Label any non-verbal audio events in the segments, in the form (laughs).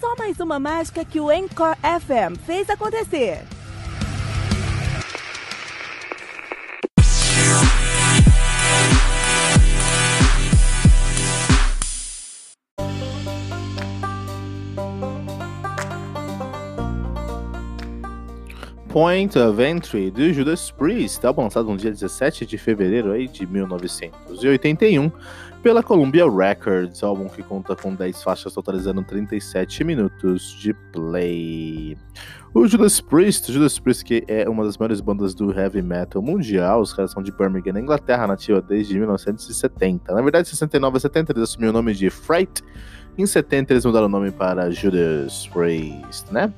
Só mais uma mágica que o Encore FM fez acontecer. Point of Entry do Judas Priest, álbum lançado no dia 17 de fevereiro aí de 1981 pela Columbia Records, álbum que conta com 10 faixas totalizando 37 minutos de play. O Judas Priest, Judas Priest que é uma das maiores bandas do heavy metal mundial, os caras são de Birmingham, na Inglaterra, nativa desde 1970. Na verdade, em 69 a 70 eles assumiram o nome de Fright, em 70 eles mudaram o nome para Judas Priest, né?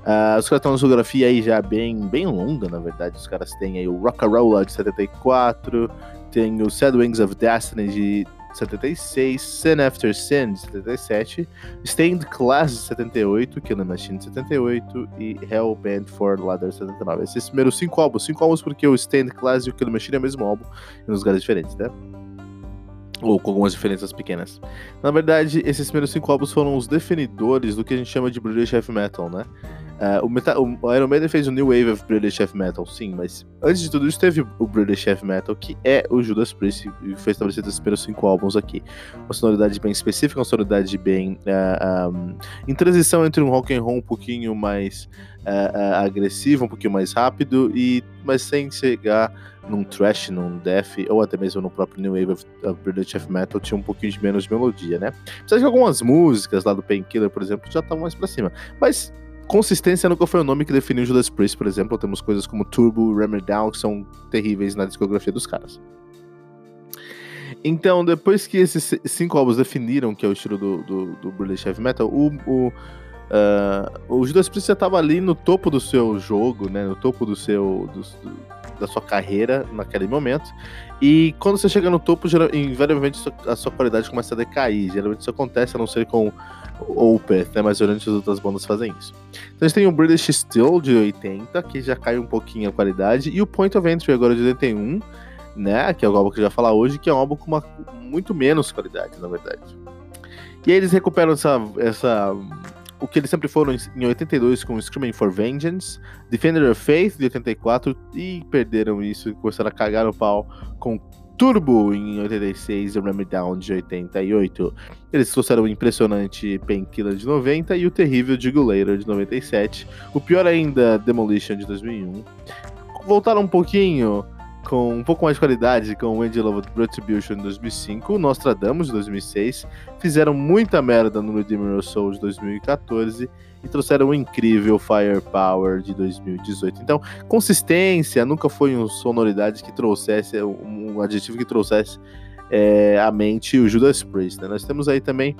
Uh, os caras têm uma discografia aí já bem, bem longa, na verdade. Os caras têm aí o Rock'n'Rolla de 74, tem o Sad Wings of Destiny de 76, Sin After Sin de 77, Stained Class de 78, Killing Machine de 78 e Hellbent for Leather de 79. Esses primeiros cinco álbuns, cinco álbuns porque o Stained Class e o Killing Machine é o mesmo álbum em lugares diferentes, né? ou com algumas diferenças pequenas. Na verdade, esses primeiros cinco álbuns foram os definidores do que a gente chama de British Heavy Metal, né? Uh, o, Meta o, Iron Maiden fez o New Wave of British Heavy Metal, sim, mas antes de tudo isso teve o British Heavy Metal, que é o Judas Priest, e foi estabelecido esses primeiros cinco álbuns aqui. Uma sonoridade bem específica, uma sonoridade bem uh, ah, um, em transição entre um rock and roll um pouquinho mais uh, agressivo, um pouquinho mais rápido, e mas sem chegar num thrash, num death, ou até mesmo no próprio New Wave of, of British Heavy Metal, tinha um pouquinho de menos melodia, né? Apesar que algumas músicas lá do Painkiller, por exemplo, já estavam mais pra cima. Mas consistência nunca foi o nome que definiu Judas Priest, por exemplo. Temos coisas como Turbo, Rammer Down, que são terríveis na discografia dos caras. Então, depois que esses cinco álbuns definiram que é o estilo do, do, do British Heavy Metal, o, o, uh, o Judas Priest já estava ali no topo do seu jogo, né, no topo do seu, do, da sua carreira naquele momento. E quando você chega no topo, invariavelmente a sua qualidade começa a decair. Geralmente isso acontece, a não ser com Opeth, né? Mas geralmente as outras bandas fazem isso. Então a gente tem o British Steel de 80, que já cai um pouquinho a qualidade, e o Point of Entry agora de 81, né? Que é o álbum que eu já falar hoje, que é um álbum com uma muito menos qualidade, na verdade. E aí eles recuperam essa, essa o que eles sempre foram em 82 com Screaming for Vengeance, Defender of Faith de 84 e perderam isso começaram a cagar no pau com Turbo em 86 e Ram Down de 88. Eles trouxeram o impressionante Painkiller de 90 e o terrível Jugulator de 97. O pior ainda, Demolition de 2001. Voltaram um pouquinho com um pouco mais de qualidade com o Angel of Retribution de 2005, Nostradamus de 2006, fizeram muita merda no Redeemer Soul de 2014 e trouxeram o incrível Firepower de 2018. Então, consistência nunca foi uma sonoridade que trouxesse, um adjetivo que trouxesse é, à mente o Judas Priest. Né? Nós temos aí também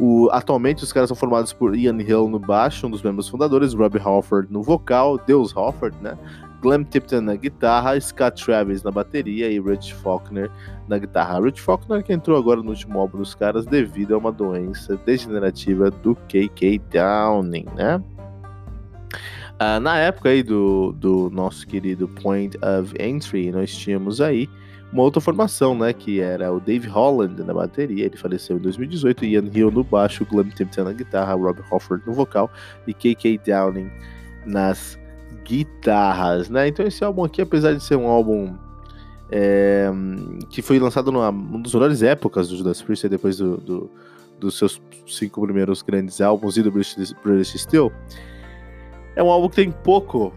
o. Atualmente os caras são formados por Ian Hill no baixo, um dos membros fundadores, Robbie Halford no vocal, Deus Halford, né? Glenn Tipton na guitarra, Scott Travis na bateria e Rich Faulkner na guitarra. Rich Faulkner que entrou agora no último álbum dos caras devido a uma doença degenerativa do KK Downing, né? Uh, na época aí do, do nosso querido Point of Entry, nós tínhamos aí uma outra formação, né? Que era o Dave Holland na bateria, ele faleceu em 2018, Ian Hill no baixo, Glenn Tipton na guitarra, Rob Hofford no vocal e KK Downing nas guitarras, né? Então esse álbum aqui, apesar de ser um álbum é, que foi lançado numa uma das melhores épocas do Judas Priest, depois do, do, dos seus cinco primeiros grandes álbuns e do British Steel, é um álbum que tem pouco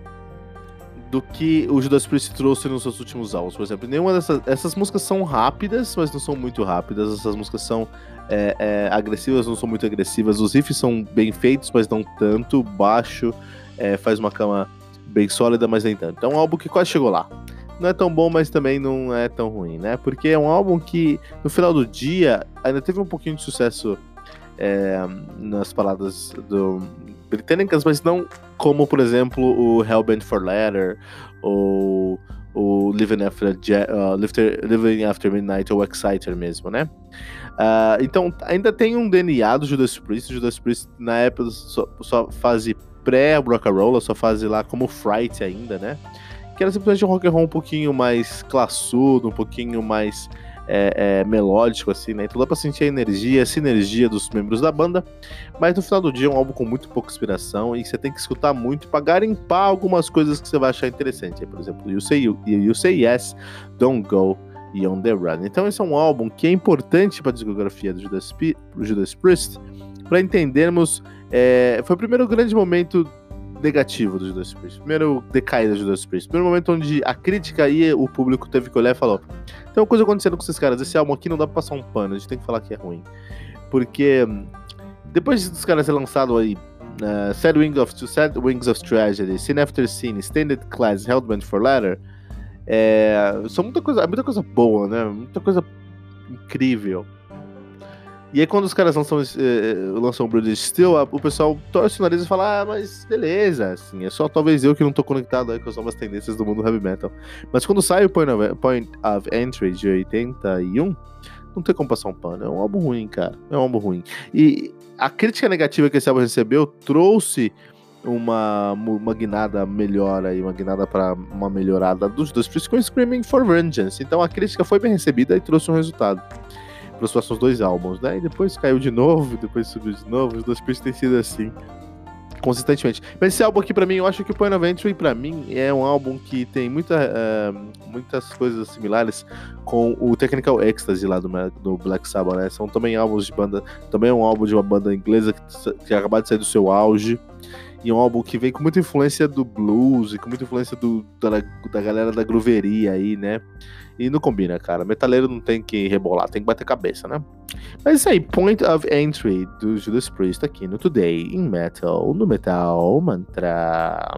do que o Judas Priest trouxe nos seus últimos álbuns. Por exemplo, nenhuma dessas essas músicas são rápidas, mas não são muito rápidas. Essas músicas são é, é, agressivas, não são muito agressivas. Os riffs são bem feitos, mas não tanto. Baixo, é, faz uma cama bem sólida, mas nem tanto. Então é um álbum que quase chegou lá. Não é tão bom, mas também não é tão ruim, né? Porque é um álbum que, no final do dia, ainda teve um pouquinho de sucesso é, nas palavras do, britânicas, mas não como, por exemplo, o Hellbent for Letter ou o Living After, uh, Living After Midnight ou Exciter mesmo, né? Uh, então, ainda tem um DNA do Judas Priest. Judas Priest, na época, só, só fase pré-rock and roll, só fase lá como Fright ainda, né? Que era simplesmente um rock and roll um pouquinho mais classudo, um pouquinho mais é, é, melódico, assim, né? Então dá pra sentir a energia, a sinergia dos membros da banda. Mas no final do dia é um álbum com muito pouca inspiração e você tem que escutar muito pra garimpar algumas coisas que você vai achar interessante. Por exemplo, You Say, you, you say Yes, Don't Go e On The Run. Então esse é um álbum que é importante para a discografia do Judas, Judas Priest para entendermos. É, foi o primeiro grande momento negativo do Judas Priest. Primeiro decaída do Judas Priest. Primeiro momento onde a crítica e o público teve que olhar e falou: tem uma coisa acontecendo com esses caras. Esse álbum aqui não dá pra passar um pano, a gente tem que falar que é ruim. Porque depois dos caras ser lançado aí. Uh, Sad, Wings of, Sad Wings of Tragedy, Scene After Scene, Standard Class, Hellbent for Letter, é, são muita coisa, muita coisa boa, né? Muita coisa incrível. E aí quando os caras lançam, eh, lançam o British Steel, o pessoal torce o nariz e fala, ah, mas beleza, assim, é só talvez eu que não tô conectado aí com as novas tendências do mundo heavy metal. Mas quando sai o Point of, Point of Entry de 81, não tem como passar um pano, é um álbum ruim, cara, é um álbum ruim. E a crítica negativa que esse álbum recebeu trouxe uma, uma guinada melhor aí, uma guinada para uma melhorada dos dois com Screaming for Vengeance. Então a crítica foi bem recebida e trouxe um resultado os próximos dois álbuns, né? E depois caiu de novo, (laughs) depois subiu de novo. Os dois Priest têm sido assim consistentemente. Mas esse álbum aqui para mim, eu acho que o Point of Entry para mim é um álbum que tem muita, uh, muitas coisas similares com o Technical Ecstasy lá do, do, Black Sabbath, né? São também álbuns de banda, também é um álbum de uma banda inglesa que, que acabou de sair do seu auge. E um álbum que vem com muita influência do blues e com muita influência do, da, da galera da grooveria aí, né? E não combina, cara. Metaleiro não tem que rebolar, tem que bater cabeça, né? Mas isso aí, Point of Entry do Judas Priest aqui no Today in Metal, no Metal Mantra.